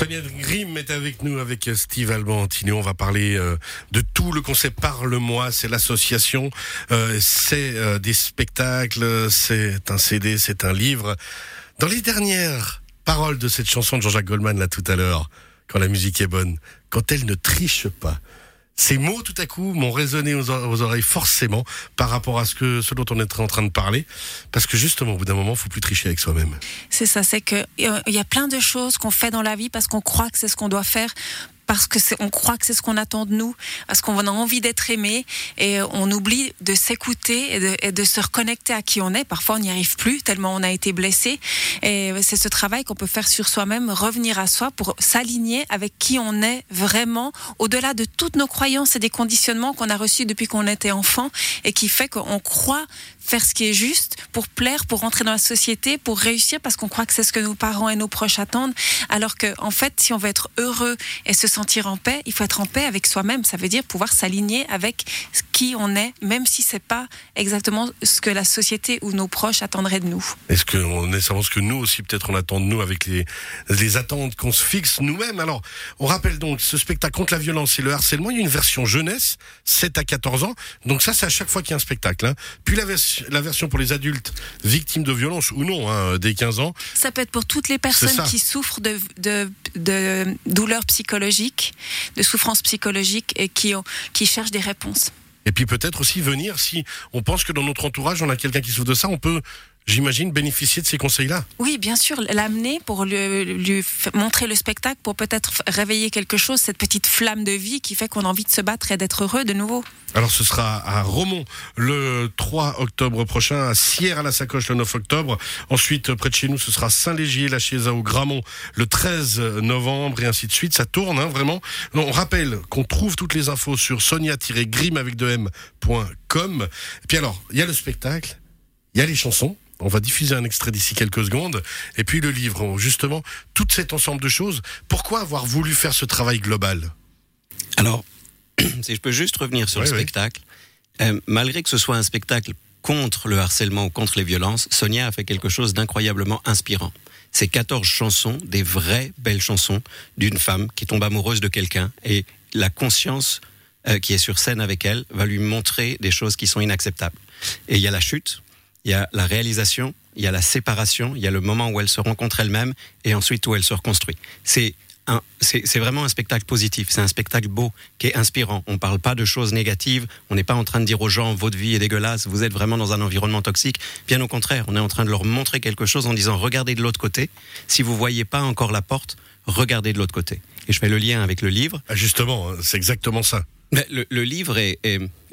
Sonia Grimm est avec nous, avec Steve Albantini. On va parler euh, de tout le concept Parle-moi. C'est l'association, euh, c'est euh, des spectacles, c'est un CD, c'est un livre. Dans les dernières paroles de cette chanson de Jean-Jacques Goldman, là tout à l'heure, quand la musique est bonne, quand elle ne triche pas, ces mots, tout à coup, m'ont résonné aux, oreilles forcément par rapport à ce, que, ce dont on est en train de parler. Parce que justement, au bout d'un moment, il faut plus tricher avec soi-même. C'est ça, c'est qu'il y a plein de choses qu'on fait dans la vie parce qu'on croit que c'est ce qu'on doit faire parce que on croit que c'est ce qu'on attend de nous, parce qu'on a envie d'être aimé et on oublie de s'écouter et et de, se reconnecter à qui on est. Parfois, on n'y arrive plus tellement on a été blessé. Et c'est ce travail qu'on peut faire sur soi-même, revenir à soi pour s'aligner avec qui on est vraiment, au-delà de toutes nos croyances et des conditionnements qu'on a reçus depuis qu'on était enfant et qui fait qu'on croit faire ce qui est juste pour plaire, pour rentrer dans la société, pour réussir parce qu'on croit que c'est ce que nos parents et nos proches attendent. Alors que, en fait, si on veut être heureux et se sentir en paix, il faut être en paix avec soi-même. Ça veut dire pouvoir s'aligner avec qui on est, même si c'est pas exactement ce que la société ou nos proches attendraient de nous. Est-ce qu'on est ce que nous aussi, peut-être, on attend de nous avec les, les attentes qu'on se fixe nous-mêmes? Alors, on rappelle donc ce spectacle contre la violence et le harcèlement. Il y a une version jeunesse, 7 à 14 ans. Donc ça, c'est à chaque fois qu'il y a un spectacle. Hein. Puis la version la version pour les adultes victimes de violence ou non, hein, dès 15 ans. Ça peut être pour toutes les personnes qui souffrent de, de, de douleurs psychologiques, de souffrances psychologiques et qui, ont, qui cherchent des réponses. Et puis peut-être aussi venir, si on pense que dans notre entourage, on a quelqu'un qui souffre de ça, on peut j'imagine, bénéficier de ces conseils-là. Oui, bien sûr, l'amener pour lui, lui, montrer le spectacle, pour peut-être réveiller quelque chose, cette petite flamme de vie qui fait qu'on a envie de se battre et d'être heureux de nouveau. Alors ce sera à Romont le 3 octobre prochain, à Sierre à la Sacoche le 9 octobre. Ensuite, près de chez nous, ce sera Saint-Légier, la Chiesa au Gramont le 13 novembre et ainsi de suite. Ça tourne, hein, vraiment. On rappelle qu'on trouve toutes les infos sur sonia-grim avec de m.com. Et puis alors, il y a le spectacle, il y a les chansons. On va diffuser un extrait d'ici quelques secondes. Et puis le livre, justement, tout cet ensemble de choses. Pourquoi avoir voulu faire ce travail global? Alors, si je peux juste revenir sur le spectacle, euh, malgré que ce soit un spectacle contre le harcèlement ou contre les violences, Sonia a fait quelque chose d'incroyablement inspirant. C'est 14 chansons, des vraies belles chansons d'une femme qui tombe amoureuse de quelqu'un et la conscience euh, qui est sur scène avec elle va lui montrer des choses qui sont inacceptables. Et il y a la chute, il y a la réalisation, il y a la séparation, il y a le moment où elle se rencontre elle-même et ensuite où elle se reconstruit. C'est c'est vraiment un spectacle positif, c'est un spectacle beau, qui est inspirant. On ne parle pas de choses négatives, on n'est pas en train de dire aux gens votre vie est dégueulasse, vous êtes vraiment dans un environnement toxique. Bien au contraire, on est en train de leur montrer quelque chose en disant regardez de l'autre côté. Si vous voyez pas encore la porte, regardez de l'autre côté. Et je fais le lien avec le livre. Ah, justement, c'est exactement ça. Mais le, livre est,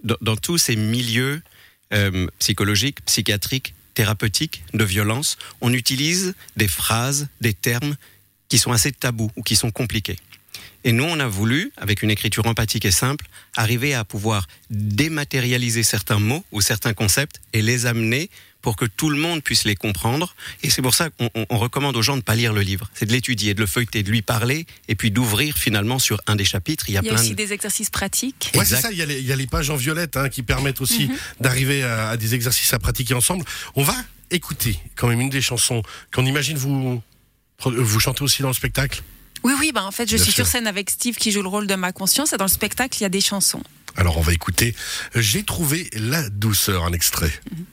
dans, tous ces milieux euh, psychologique, psychiatrique, thérapeutique, de violence, on utilise des phrases, des termes qui sont assez tabous ou qui sont compliqués. Et nous, on a voulu, avec une écriture empathique et simple, arriver à pouvoir dématérialiser certains mots ou certains concepts et les amener pour que tout le monde puisse les comprendre. Et c'est pour ça qu'on recommande aux gens de ne pas lire le livre. C'est de l'étudier, de le feuilleter, de lui parler, et puis d'ouvrir finalement sur un des chapitres. Il y a, aussi des exercices pratiques. Oui, c'est ça. Il y, a les, pages en violette hein, qui permettent aussi mhm. d'arriver à, des exercices à pratiquer ensemble. On va écouter quand même une des chansons qu'on imagine vous, vous chantez aussi dans le spectacle. Oui, oui, bah en fait, je suis sur scène avec Steve qui joue le rôle de ma conscience et dans le spectacle, il y a des chansons. Alors, on va écouter J'ai trouvé la douceur, un extrait. Mhm.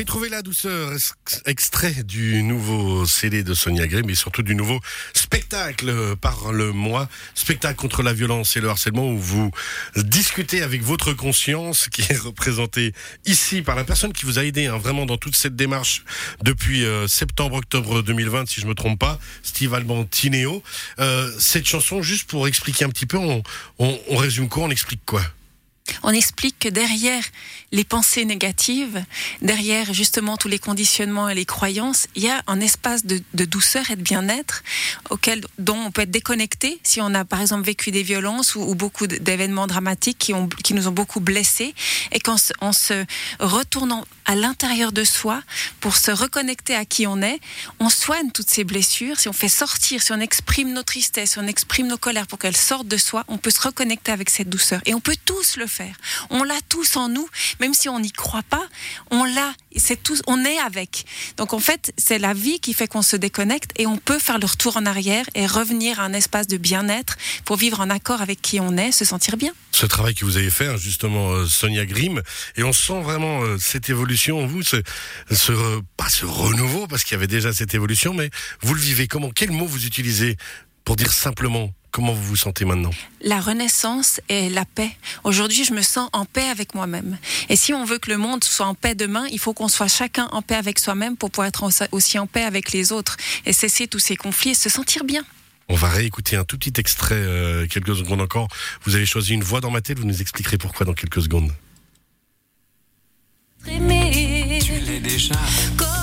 J'ai trouvé la douceur, extrait du nouveau CD de Sonia Grimm et surtout du nouveau spectacle Parle-moi, spectacle contre la violence et le harcèlement où vous discutez avec votre conscience qui est représentée ici par la personne qui vous a aidé hein, vraiment dans toute cette démarche depuis euh, septembre-octobre 2020 si je me trompe pas, Steve Albantineo. Euh, cette chanson, juste pour expliquer un petit peu, on, on résume quoi, on explique quoi? On explique que derrière les pensées négatives, derrière justement tous les conditionnements et les croyances, il y a un espace de, douceur et de bien-être auquel dont on peut être déconnecté si on a par exemple vécu des violences ou, beaucoup d'événements dramatiques qui, nous ont beaucoup blessés et qu'en en se retournant à l'intérieur de soi pour se reconnecter à qui on est, on soigne toutes ces blessures. Si on fait sortir, si on exprime nos tristesses, si on exprime nos colères pour qu'elles sortent de soi, on peut se reconnecter avec cette douceur et on peut tous le faire on l'a tous en nous, même si on n'y croit pas, on l'a. C'est tous, on est avec. Donc en fait, c'est la vie qui fait qu'on se déconnecte et on peut faire le retour en arrière et revenir à un espace de bien-être pour vivre en accord avec qui on est, se sentir bien. Ce travail que vous avez fait, hein, justement, euh, Sonia Grimm, et on sent vraiment euh, cette évolution en vous, ce, pas ce renouveau, parce qu'il y avait déjà cette évolution, mais vous le vivez comment? Quel mot vous utilisez pour dire simplement Comment vous vous sentez maintenant? La renaissance et la paix. Aujourd'hui, je me sens en paix avec moi-même. Et si on veut que le monde soit en paix demain, il faut qu'on soit chacun en paix avec soi-même pour pouvoir être aussi en paix avec les autres et cesser tous ces conflits et se sentir bien. On va réécouter un tout petit extrait, euh, quelques secondes encore. Vous avez choisi une voix dans ma tête, vous nous expliquerez pourquoi dans quelques secondes. Tu l'es déjà.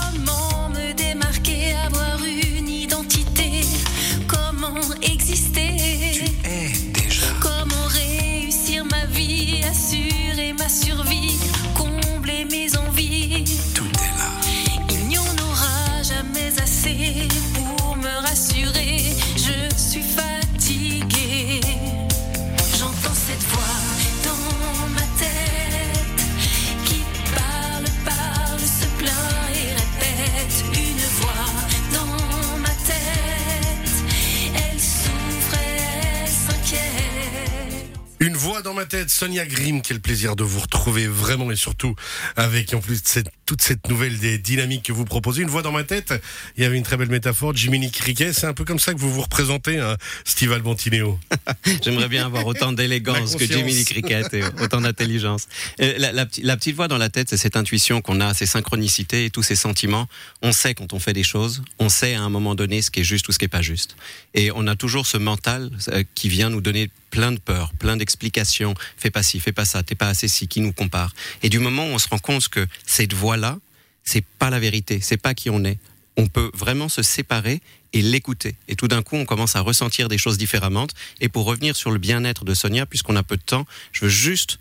Dans ma tête, Sonia Grimm, quel plaisir de vous retrouver vraiment et surtout avec en plus cette, toute cette nouvelle des dynamiques que vous proposez. Une voix dans ma tête, il y avait une très belle métaphore, Jiminy Cricket, c'est un peu comme ça que vous vous représentez, hein, Steve Albantineo. J'aimerais bien avoir autant d'élégance que Jiminy Cricket et autant d'intelligence. Euh, la, la, la, petite voix dans la tête, c'est cette intuition qu'on a, ces synchronicités et tous ces sentiments. On sait quand on fait des choses, on sait à un moment donné ce qui est juste ou ce qui est pas juste. Et on a toujours ce mental euh, qui vient nous donner plein de peurs, plein d'explications. Fais pas ci, fais pas ça, t'es pas assez ci, qui nous compare. Et du moment où on se rend compte que cette voix-là, c'est pas la vérité, c'est pas qui on est. On peut vraiment se séparer et l'écouter. Et tout d'un coup, on commence à ressentir des choses différemment. Et pour revenir sur le bien-être de Sonia, puisqu'on a peu de temps, je veux juste,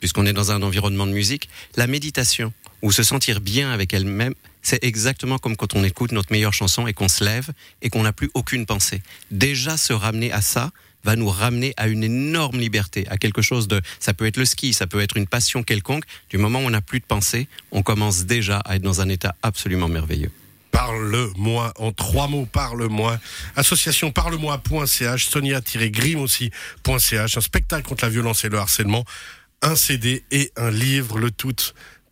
puisqu'on est dans un environnement de musique, la méditation, ou se sentir bien avec elle-même, c'est exactement comme quand on écoute notre meilleure chanson et qu'on se lève et qu'on n'a plus aucune pensée. Déjà se ramener à ça, va nous ramener à une énorme liberté, à quelque chose de, ça peut être le ski, ça peut être une passion quelconque. Du moment où on n'a plus de pensée, on commence déjà à être dans un état absolument merveilleux. Parle-moi en trois mots, parle-moi. Association parle-moi.ch, Sonia-Grim aussi.ch, un spectacle contre la violence et le harcèlement, un CD et un livre, le tout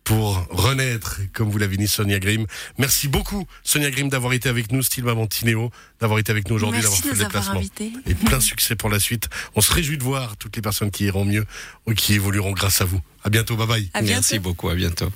pour renaître, comme vous l'avez dit Sonia Grimm. Merci beaucoup Sonia Grimm d'avoir été avec nous, Style Mamantinéo, d'avoir été avec nous aujourd'hui, d'avoir fait le déplacement. Et plein succès pour la suite. On se réjouit de voir toutes les personnes qui iront mieux ou qui évolueront grâce à vous. À bientôt, bye bye. Merci beaucoup, à bientôt.